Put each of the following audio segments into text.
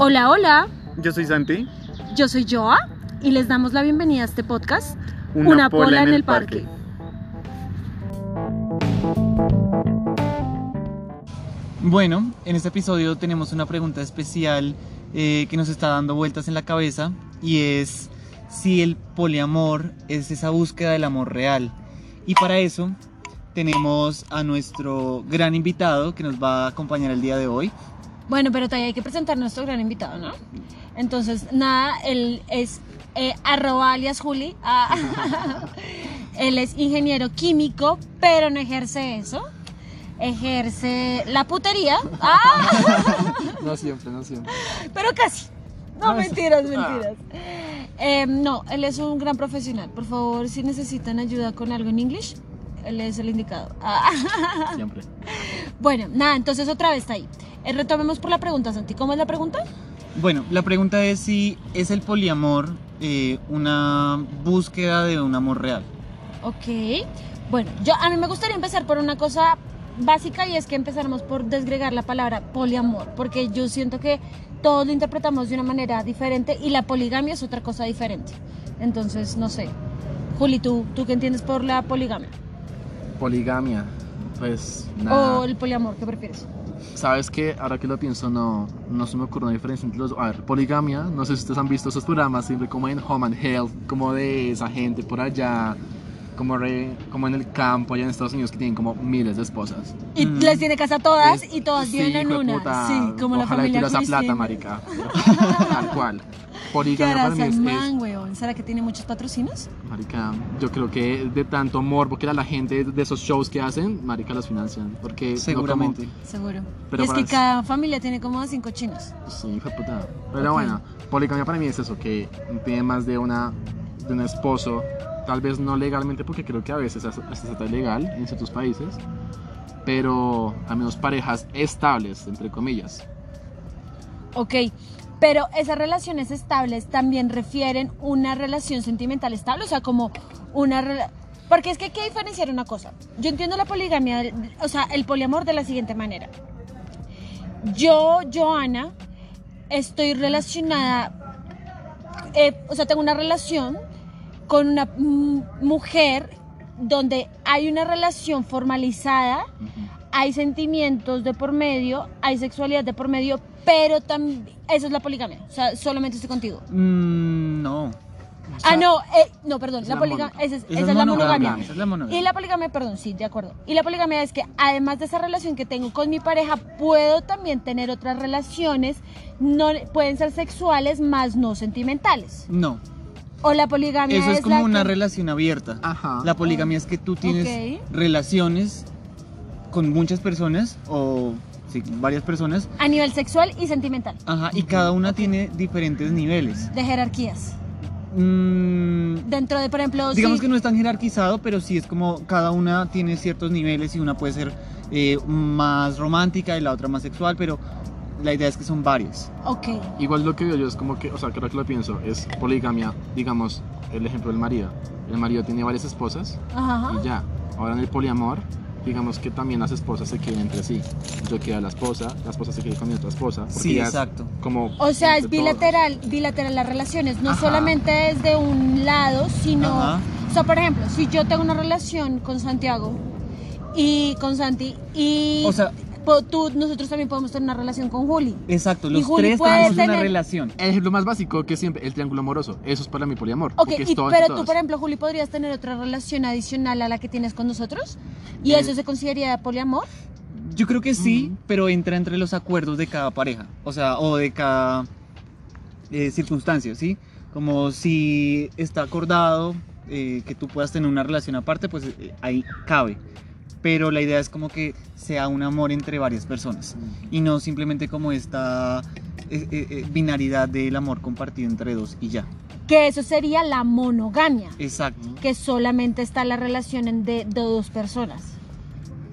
Hola, hola, Yo soy Santi. yo soy Joa y les damos la bienvenida a este podcast, Una pola, en el parque. Bueno, en este episodio tenemos una pregunta especial eh, que nos está dando vueltas en la cabeza y es si el poliamor es esa búsqueda del amor real. Y para eso tenemos a nuestro gran invitado que nos va a acompañar el día de hoy. Bueno, pero todavía hay que presentar a nuestro gran invitado, ¿no? Entonces, nada, él es eh, arroba alias Juli. Ah, él es ingeniero químico, pero no ejerce eso. Ejerce la putería. Ah, No siempre, no siempre. pero casi. No, Ah, mentiras, mentiras. Eh, no, él es un gran profesional. Por favor, si necesitan ayuda con algo en inglés, él es el indicado. Ah. Siempre. Bueno, nada, entonces otra vez está ahí. Eh, retomemos por la pregunta, Santi. ¿Cómo es la pregunta? Bueno, la pregunta es si es el poliamor eh, una búsqueda de un amor real. Ok. Bueno, yo a mí me gustaría empezar por una cosa básica y es que empezáramos por desgregar la palabra poliamor, porque yo siento que todos lo interpretamos de una manera diferente y la poligamia es otra cosa diferente. Entonces, no sé. Juli, ¿tú, ¿tú qué entiendes por la poligamia? Poligamia. Pues nada. ¿O el poliamor? ¿Qué prefieres? Sabes que ahora que lo pienso, no, no se me ocurre una diferencia entre los. A ver, poligamia, no sé si ustedes han visto esos programas, siempre como en Home and Health, como de esa gente por allá, como, re- como en el campo, allá en Estados Unidos, que tienen como miles de esposas. Y Mm. les tiene casa a todas Es- y todas sí, viven en hijo de una. puta, sí, como la Ojalá familia y esa plata, Cristina. marica. Tal cual. ¿Qué Poligamia hará para mí es, es- man, weón? ¿Será que tiene muchos patrocinios? Marica, yo creo que de tanto morbo que era la gente de esos shows que hacen, marica los financian. Porque no como- Seguramente. Seguro. Pero y es que es- cada familia tiene como cinco chinos. Sí, fue puta. Pero Ok. bueno, poligamia para mí es eso, que tiene más de una de un esposo, tal vez no legalmente, porque creo que a veces hasta hasta está ilegal en ciertos países, pero al menos parejas estables, entre comillas. Ok, pero esas relaciones estables también refieren una relación sentimental estable, o sea, como una... Porque es que hay que diferenciar una cosa. Yo entiendo la poligamia, o sea, el poliamor de la siguiente manera. Yo, Joana, estoy relacionada, eh, o sea, tengo una relación con una mujer donde hay una relación formalizada, hay sentimientos de por medio, hay sexualidad de por medio, pero también, eso es la poligamia, o sea, solamente estoy contigo. Mm, no. ah, no, eh, no, perdón, es la la poligamia, esa es, Esa es es la monogamia, esa es la monogamia. Y la poligamia, perdón, sí, de acuerdo. Y la poligamia es que además de esa relación que tengo con mi pareja, puedo también tener otras relaciones, no pueden ser sexuales, más no sentimentales. No. O la poligamia Eso es como la una que- relación abierta. Ajá. La poligamia es que tú tienes relaciones con muchas personas o sí, varias personas. a nivel sexual y sentimental, Ajá, y cada una tiene diferentes niveles. de jerarquías. Mm, Dentro de, por ejemplo, digamos que no es tan jerarquizado, pero sí es como cada una tiene ciertos niveles y una puede ser eh, más romántica y la otra más sexual, pero la idea es que son varias. Ok, Igual lo que veo yo es como que, o sea, creo que lo pienso, es poligamia, digamos, el ejemplo del marido. El marido tiene varias esposas ajá. y ya. Ahora en el poliamor, digamos que también las esposas se quieren entre sí. Yo quiero a la esposa, la esposa se quiere con mi otra esposa. Sí, exacto. Como O sea, es todos. bilateral, bilateral las relaciones, no Ajá. solamente es de un lado, sino, Ajá. o sea, por ejemplo, si yo tengo una relación con Santiago y con Santi y O sea- tú, nosotros también podemos tener una relación con Juli. Exacto, los Juli tres tenemos una tener- relación. El ejemplo más básico que siempre, el triángulo amoroso. Eso es para mí poliamor. Ok, es y- todo pero tú, por ejemplo, Juli, ¿podrías tener otra relación adicional a la que tienes con nosotros? ¿Y Eh, eso se consideraría poliamor? Yo creo que sí, Ujú. pero entra entre los acuerdos de cada pareja, o sea, o de cada eh, circunstancia, ¿sí? Como si está acordado eh, que tú puedas tener una relación aparte, pues eh, ahí cabe. Pero la idea es como que sea un amor entre varias personas y no simplemente como esta eh, eh, eh, binaridad del amor compartido entre dos y ya. Que eso sería la monogamia, Exacto. que solamente está la relación en de, de dos personas.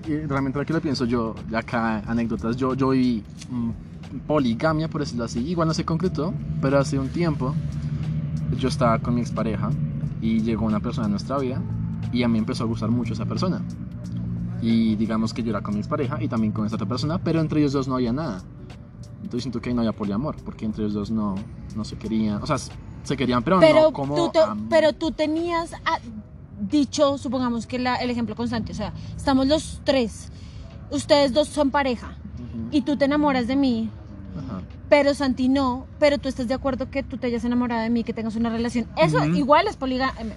Y realmente lo que lo pienso yo, acá anécdotas, yo, yo viví mm, poligamia, por decirlo así. Igual no se concretó, pero hace un tiempo yo estaba con mi expareja y llegó una persona a nuestra vida y a mí empezó a gustar mucho esa persona. Y digamos que yo era con mi expareja y también con esta otra persona, pero entre ellos dos no había nada. Entonces siento que ahí no había poliamor, porque entre los dos no, no se querían, o sea, se querían, pero, Pero, no como... tú, te- pero tú tenías ah, dicho, supongamos que la- el ejemplo constante, o sea, estamos los tres, ustedes dos son pareja y tú te enamoras de mí, ajá. pero Santi no, pero tú estás de acuerdo que tú te hayas enamorado de mí, que tengas una relación. Eso igual es poligamia.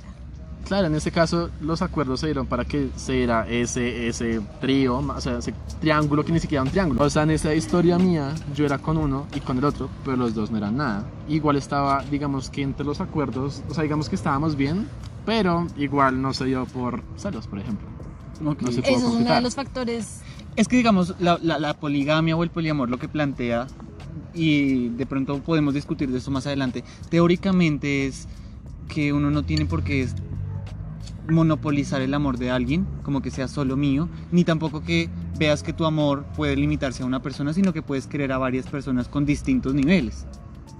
Claro, en este caso los acuerdos se dieron para que se diera ese, ese trío, o sea, ese triángulo que ni siquiera era un triángulo. O sea, en esa historia mía, yo era con uno y con el otro, pero los dos no eran nada. Igual estaba, digamos que entre los acuerdos, o sea, digamos que estábamos bien, pero igual no se dio por celos, por ejemplo. Ok. No sé. Eso es uno de los factores. Es que digamos, la, la- la poligamia o el poliamor lo que plantea, y de pronto podemos discutir de eso más adelante, teóricamente es que uno no tiene por qué monopolizar el amor de alguien, como que sea solo mío, ni tampoco que veas que tu amor puede limitarse a una persona, sino que puedes querer a varias personas con distintos niveles.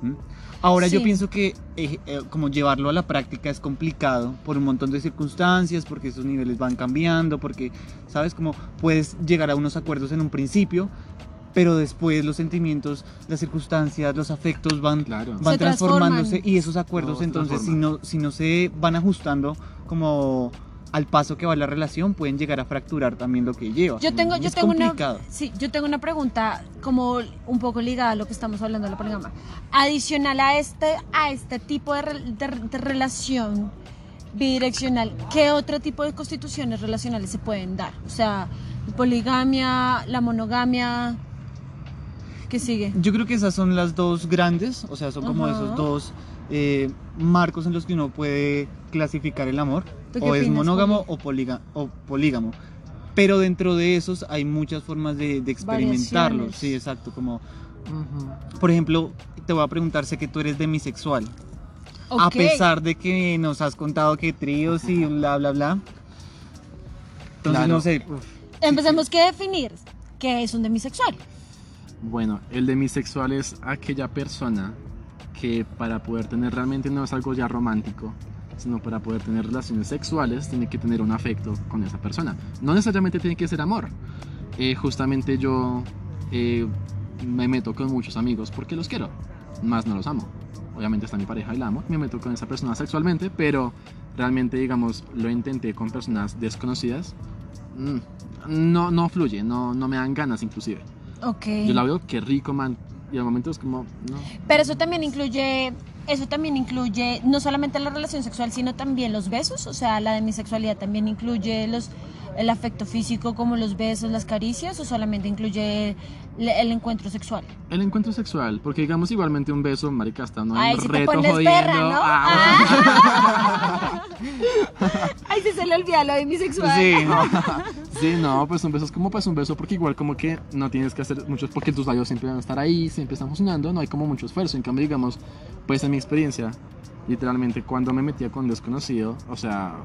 ¿Mm? Ahora yo pienso que eh, eh, como llevarlo a la práctica es complicado por un montón de circunstancias, porque esos niveles van cambiando, porque, ¿sabes? Como puedes llegar a unos acuerdos en un principio, pero después los sentimientos, las circunstancias, los afectos van, Claro. van Se transformándose transforman. y esos acuerdos No, entonces si no, si no se van ajustando como al paso que va la relación pueden llegar a fracturar también lo que lleva. Yo tengo, yo es tengo una, complicado. sí, yo tengo una pregunta como un poco ligada a lo que estamos hablando de la poligamia. Adicional a este, a este tipo de, de- de relación bidireccional, ¿qué otro tipo de constituciones relacionales se pueden dar? O sea, poligamia, la monogamia, ¿qué sigue? Yo creo que esas son las dos grandes, o sea, son como Ajá. esos dos eh, marcos en los que uno puede clasificar el amor. ¿Tú qué O es opinas, monógamo o, poliga- o polígamo. Pero dentro de esos hay muchas formas de, de experimentarlo. Variaciones. Sí, exacto. Como, por ejemplo, te voy a preguntar, sé que tú eres demisexual. A Ok. pesar de que nos has contado que tríos y bla, bla, bla. Entonces, Claro. no sé. uf, Empecemos que definir qué es un demisexual. Bueno, el demisexual es aquella persona que para poder tener realmente no es algo ya romántico, sino para poder tener relaciones sexuales tiene que tener un afecto con esa persona. No necesariamente tiene que ser amor. Eh, justamente yo eh, me meto con muchos amigos porque los quiero, más no los amo. Obviamente está mi pareja y la amo, me meto con esa persona sexualmente, pero realmente, digamos, lo intenté con personas desconocidas. mm, No, no fluye, no, no me dan ganas inclusive. Ok. Yo la veo que rico, man. Y al momento es como, no. Pero eso también incluye, eso también incluye no solamente la relación sexual, sino también los besos. O sea, la demisexualidad también incluye los, el afecto físico como los besos, las caricias, o solamente incluye el, el encuentro sexual. El encuentro sexual, porque digamos igualmente un beso, maricasta, no hay Ay, un si reto jodiendo. perra, ¿no? Ah, Ay, si se le olvida lo demisexual. Sí. Sí, no, pues un beso es como pues un beso, porque igual como que no tienes que hacer muchos, porque tus labios siempre van a estar ahí, siempre están funcionando, no hay como mucho esfuerzo. En cambio, digamos, pues en mi experiencia, literalmente cuando me metía con desconocido, o sea,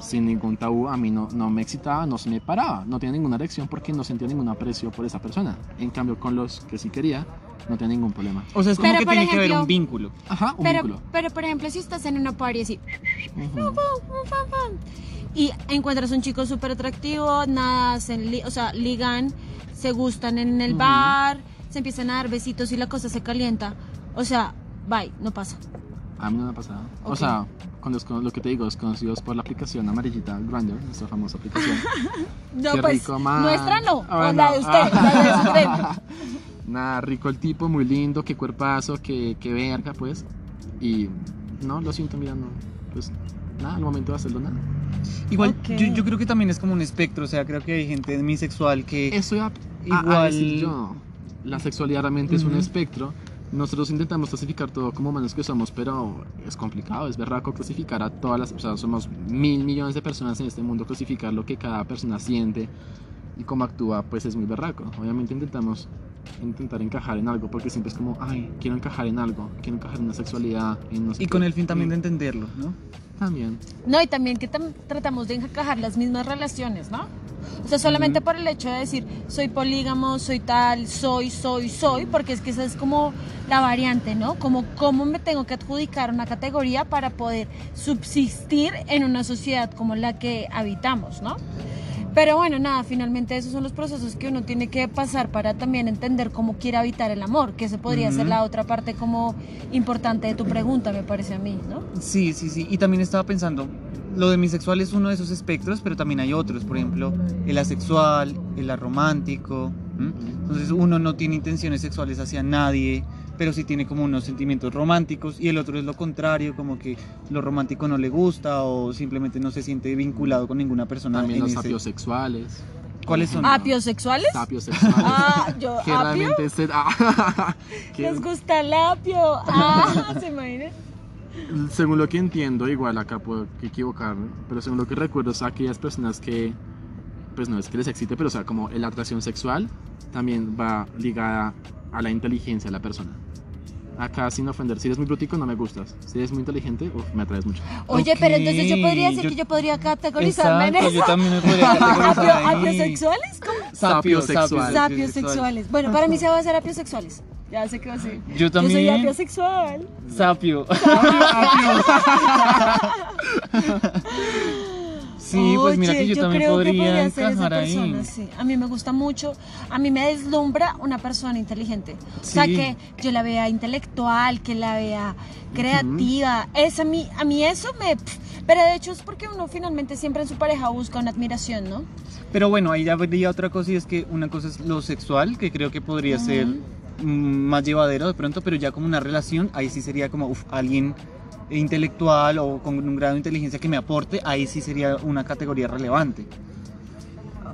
sin ningún tabú, a mí no, no me excitaba, no se me paraba, no tenía ninguna erección porque no sentía ningún aprecio por esa persona. En cambio, con los que sí quería, no tenía ningún problema. O sea, es como Pero, que tiene que haber ejemplo- un vínculo. Ajá, un Pero, vínculo. pero, por ejemplo, si estás en una party así Ujú. y encuentras un chico súper atractivo, nada, o sea, ligan, se gustan en el Ujú. bar, se empiezan a dar besitos y la cosa se calienta. O sea, bye, no pasa. A mí no me ha pasado. O Ok. sea, con los- con lo que te digo, desconocidos por la aplicación amarillita Grindr, nuestra famosa aplicación. No, Qué pues, rico, man. nuestra no, Ah, o la de usted, la de su friend. Nada, rico el tipo, muy lindo, qué cuerpazo, qué, qué verga, pues. Y no, lo siento, mira, no. Pues nada, al momento de hacerlo, nada. Igual, yo, yo creo que también es como un espectro. O sea, creo que hay gente demisexual que. Eso ya. Igual- Igual. decir yo. La sexualidad realmente es un espectro. Nosotros intentamos clasificar todo como humanos que somos, pero es complicado, es berraco clasificar a todas las, o sea, somos mil millones de personas en este mundo, clasificar lo que cada persona siente y cómo actúa, pues es muy berraco. Obviamente intentamos intentar encajar en algo, porque siempre es como, ay, quiero encajar en algo, quiero encajar en una sexualidad, en no sé Y qué". con el fin también de entenderlo, ¿no? También. No, y también que tam- tratamos de encajar las mismas relaciones, ¿no? O sea, solamente Ujú. por el hecho de decir, soy polígamo, soy tal, soy, soy, soy, porque es que esa es como la variante, ¿no? Como cómo me tengo que adjudicar una categoría para poder subsistir en una sociedad como la que habitamos, ¿no? Pero bueno, nada, finalmente esos son los procesos que uno tiene que pasar para también entender cómo quiere habitar el amor, que esa podría ser Ujú. la otra parte como importante de tu pregunta, me parece a mí, ¿no? Sí, sí, sí. Y también estaba pensando, lo de bisexual es uno de esos espectros, pero también hay otros. Por ejemplo, el asexual, el aromántico. ¿m? Entonces uno no tiene intenciones sexuales hacia nadie, pero sí tiene como unos sentimientos románticos. Y el otro es lo contrario, como que lo romántico no le gusta o simplemente no se siente vinculado con ninguna persona. También en los ese- sapiosexuales. ¿Cuáles son? ¿Apiosexuales? Sapiosexuales. Ah, yo, que apio. realmente se- ah, que- Les gusta el apio. Ah, ¿se imaginan? según lo que entiendo, igual acá puedo equivocarme, pero según lo que recuerdo, es aquellas personas que, pues no es que les excite, pero o sea, como la atracción sexual también va ligada a la inteligencia de la persona. Acá sin ofender, si eres muy brutico no me gustas, si eres muy inteligente, uf, me atraes mucho. Oye, pero entonces yo podría decir yo- que yo podría categorizarme en Exacto, eso. yo también me podría categorizar ahí. ¿Apiosexuales? ¿Cómo? Sapio, Sapiosexual. sapio, Sapiosexuales. Bueno, para mí se va a hacer apiosexuales. Ya sé que va a ser. Yo Yo soy también. apiosexual. Sapio. sí, pues mira que yo, también creo que podría ser esa persona, ahí. sí. A mí me gusta mucho, a mí me deslumbra una persona inteligente. O sea, que yo la vea intelectual, que la vea creativa. Es a mí, a mí eso me... Pero de hecho es porque uno finalmente siempre en su pareja busca una admiración, ¿no? Pero bueno, ahí ya vería otra cosa y es que una cosa es lo sexual, que creo que podría ser mm, más llevadero de pronto, pero ya como una relación, ahí sí sería como uf, alguien intelectual o con un grado de inteligencia que me aporte, ahí sí sería una categoría relevante.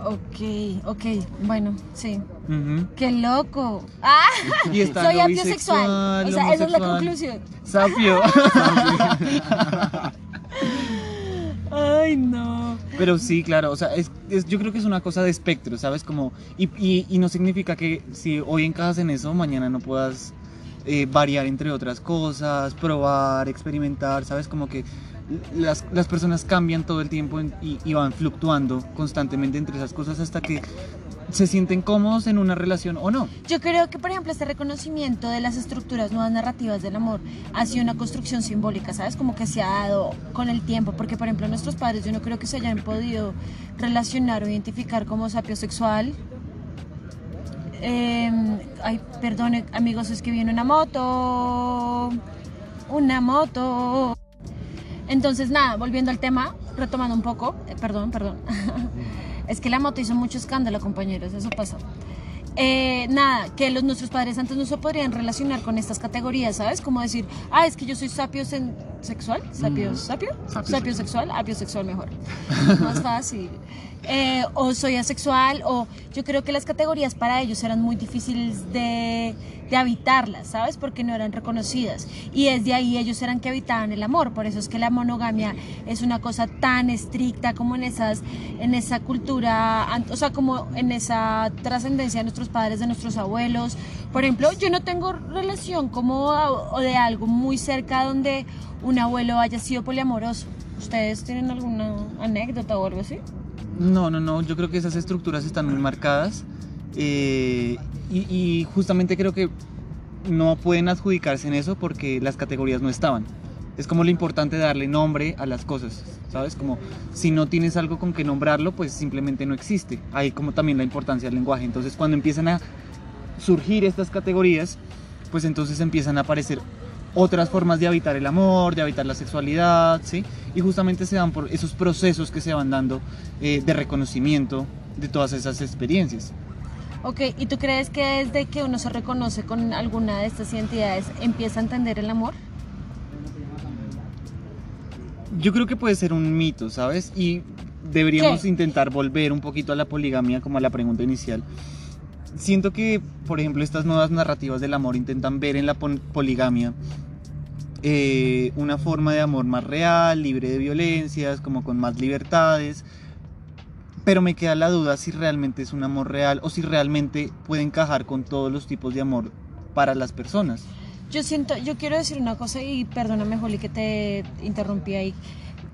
Ok, ok, bueno, sí. Ujú. ¡Qué loco! ¡Ah! Y está Soy bisexual, O sea, esa es la conclusión. Sapio. Ay, no. Pero sí, claro, o sea, es, es- yo creo que es una cosa de espectro, ¿sabes? Como, y, y- y no significa que si hoy encajas en eso, mañana no puedas eh, variar entre otras cosas, probar, experimentar, ¿sabes? Como que las, las personas cambian todo el tiempo y, y van fluctuando constantemente entre esas cosas hasta que se sienten cómodos en una relación o no. Yo creo que, por ejemplo, este reconocimiento de las estructuras nuevas narrativas del amor ha sido una construcción simbólica, ¿sabes? Como que se ha dado con el tiempo, porque, por ejemplo, nuestros padres yo no creo que se hayan podido relacionar o identificar como sapiosexual. Eh, ay, perdone, amigos, es que viene una moto. Una moto. Entonces, nada, volviendo al tema, retomando un poco, eh, perdón, perdón. es que la moto hizo mucho escándalo, compañeros, eso pasó. Eh, nada, que los, nuestros padres antes no se podrían relacionar con estas categorías, ¿sabes? Como decir, ah, es que yo soy sapio sexual, sapio, Mm. sapio, Sapio sapio sexual, apiosexual mejor, más fácil. Eh, o soy asexual, o yo creo que las categorías para ellos eran muy difíciles de, de habitarlas, ¿sabes? Porque no eran reconocidas. Y desde ahí ellos eran que habitaban el amor. Por eso es que la monogamia es una cosa tan estricta como en esas, en esa cultura, o sea, como en esa trascendencia de nuestros padres, de nuestros abuelos. Por ejemplo, yo no tengo relación como o de algo muy cerca donde un abuelo haya sido poliamoroso. ¿Ustedes tienen alguna anécdota o algo así? No, no, no, yo creo que esas estructuras están muy marcadas eh, y, justamente creo que no pueden adjudicarse en eso porque las categorías no estaban. Es como lo importante darle nombre a las cosas, ¿sabes? Como si no tienes algo con que nombrarlo, pues simplemente no existe. Hay como también la importancia del lenguaje. Entonces cuando empiezan a surgir estas categorías, pues entonces empiezan a aparecer otras formas de habitar el amor, de habitar la sexualidad, ¿sí? Y justamente se dan por esos procesos que se van dando eh, de reconocimiento de todas esas experiencias. Ok, ¿y tú crees que desde que uno se reconoce con alguna de estas identidades empieza a entender el amor? Yo creo que puede ser un mito, ¿sabes? Y deberíamos ¿Qué? intentar volver un poquito a la poligamia como a la pregunta inicial. Siento que, por ejemplo, estas nuevas narrativas del amor intentan ver en la poligamia eh, una forma de amor más real, libre de violencias, como con más libertades. Pero me queda la duda si realmente es un amor real o si realmente puede encajar con todos los tipos de amor para las personas. Yo siento, yo quiero decir una cosa y perdóname, Joli, que te interrumpí ahí,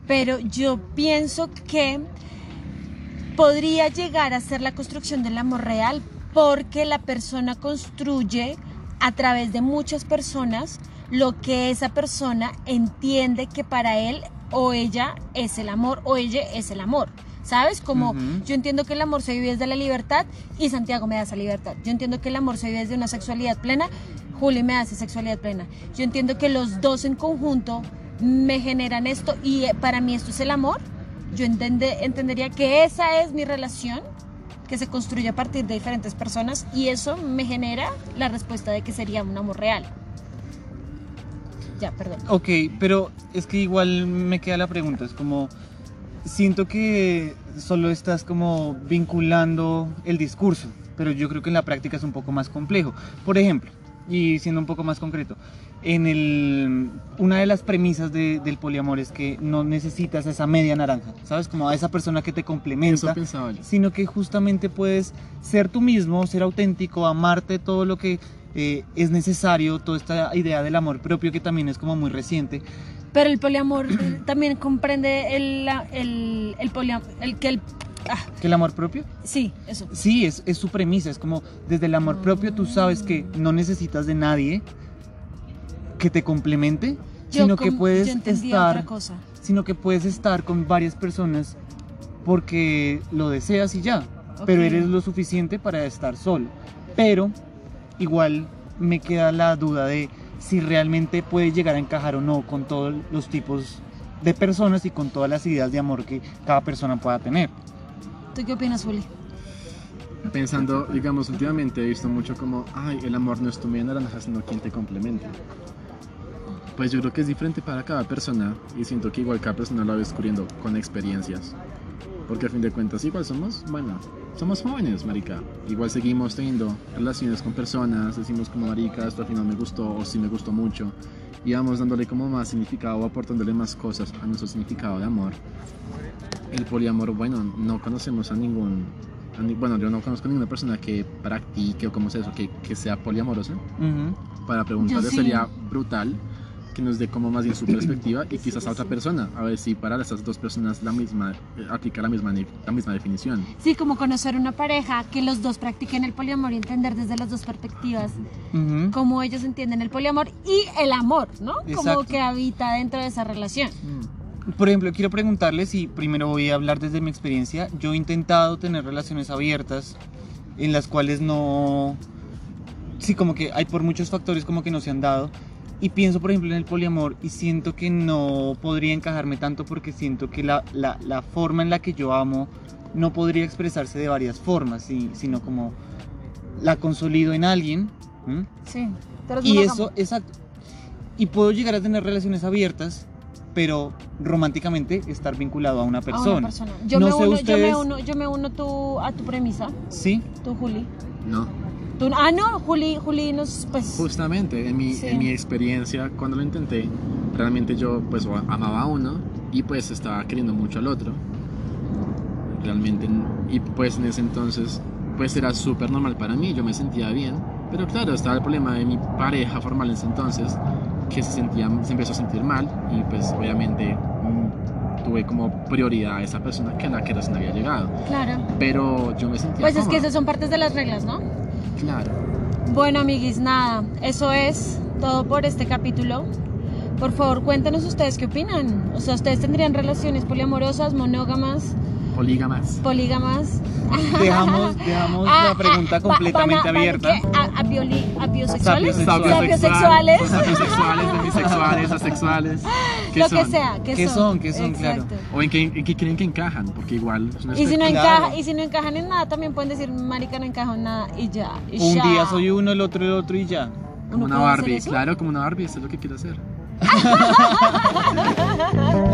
pero yo pienso que podría llegar a ser la construcción del amor real porque la persona construye a través de muchas personas lo que esa persona entiende que para él o ella es el amor o ella es el amor. ¿Sabes? Como yo entiendo que el amor se vive desde la libertad y Santiago me da esa libertad. Yo entiendo que el amor se vive desde una sexualidad plena, Juli me hace sexualidad plena. Yo entiendo que los dos en conjunto me generan esto y eh, para mí esto es el amor. Yo entende- entendería que esa es mi relación que se construye a partir de diferentes personas y eso me genera la respuesta de que sería un amor real. Ya, perdón. Ok, pero es que igual me queda la pregunta, es como, siento que solo estás como vinculando el discurso, pero yo creo que en la práctica es un poco más complejo. Por ejemplo, y siendo un poco más concreto, en el, una de las premisas de- del poliamor es que no necesitas esa media naranja, ¿sabes? Como a esa persona que te Eso complementa, pensaba yo. sino que justamente puedes ser tú mismo, ser auténtico, amarte todo lo que eh, es necesario, toda esta idea del amor propio que también es como muy reciente. Pero el poliamor eh, también comprende el, el, el poliamor, el que el... ah, ¿Que el amor propio? sí, eso. Sí, es, es su premisa, es como desde el amor propio tú sabes que no necesitas de nadie que te complemente, Yo sino que puedes estar, otra cosa. sino que puedes estar con varias personas porque lo deseas y ya, pero eres lo suficiente para estar solo. Pero igual me queda la duda de si realmente puedes llegar a encajar o no con todos los tipos de personas y con todas las ideas de amor que cada persona pueda tener. ¿Tú qué opinas, Juli? Pensando, digamos, últimamente he visto mucho como, ay, el amor no es tu media naranja, sino quien te complementa. Pues yo creo que es diferente para cada persona y siento que igual cada persona lo va descubriendo con experiencias. Porque a fin de cuentas igual somos, bueno, somos jóvenes, marica. Igual seguimos teniendo relaciones con personas, decimos como marica, esto al final me gustó o sí me gustó mucho. Y vamos dándole como más significado o aportándole más cosas a nuestro significado de amor. El poliamor, bueno, no conocemos a ningún, a ni- bueno, yo no conozco a ninguna persona que practique o como sea eso, que, que sea poliamorosa. Ujú. Para preguntarle sí. sería brutal que nos dé como más bien su perspectiva y quizás a otra persona, a ver si para esas dos personas la misma, eh, aplica la misma, la misma definición. Sí, como conocer una pareja que los dos practiquen el poliamor y entender desde las dos perspectivas Ujú. cómo ellos entienden el poliamor y el amor, ¿no? Como Exacto. que habita dentro de esa relación. Por ejemplo, quiero preguntarles y primero voy a hablar desde mi experiencia. Yo he intentado tener relaciones abiertas en las cuales no... Sí, como que hay por muchos factores como que no se han dado. Y pienso, por ejemplo, en el poliamor y siento que no podría encajarme tanto porque siento que la, la, la forma en la que yo amo no podría expresarse de varias formas, sí, sino como la consolido en alguien. ¿m? Sí. Pero es Y eso, exacto. Y puedo llegar a tener relaciones abiertas, pero románticamente estar vinculado a una A persona. una persona. Yo, No me sé uno, yo ustedes- me uno, yo me uno tú- a tu premisa, Sí, tú, Juli. No, Tú- ah, no, Juli, Juli nos, pues... justamente en mi, Sí. en mi experiencia cuando lo intenté, realmente yo pues amaba a uno y pues estaba queriendo mucho al otro. Realmente, y pues en ese entonces pues era súper normal para mí, yo me sentía bien. Pero claro, estaba el problema de mi pareja formal en ese entonces, que se, sentía, se empezó a sentir mal y pues obviamente mm, tuve como prioridad a esa persona que a la que recién había llegado. Claro. Pero yo me sentía Pues es que esas son partes de las reglas, ¿no? Claro. Bueno, amiguis, nada, eso es todo por este capítulo. Por favor, cuéntenos ustedes qué opinan. O sea, ¿ustedes tendrían relaciones poliamorosas, monógamas, Polígamas. polígamas? dejamos, dejamos Ah, la pregunta ah, completamente van a- abierta. ¿A, a bioli- a biosexuales? Sapiosexuales. Sapiosexuales. Sapiosexuales, demisexuales, asexuales. ¿Qué Lo son? que sea. ¿Qué, ¿Qué son? ¿Qué son? Claro. Exacto. O en qué, en qué creen que encajan, porque igual es una Y si, no Claro. encaja, y si no encajan en nada, también pueden decir, marica, no encajo en nada y ya. y Un ya. día soy uno, el otro el otro y ya. como ¿Uno una Barbie, claro, como una Barbie, eso es lo que quiero hacer.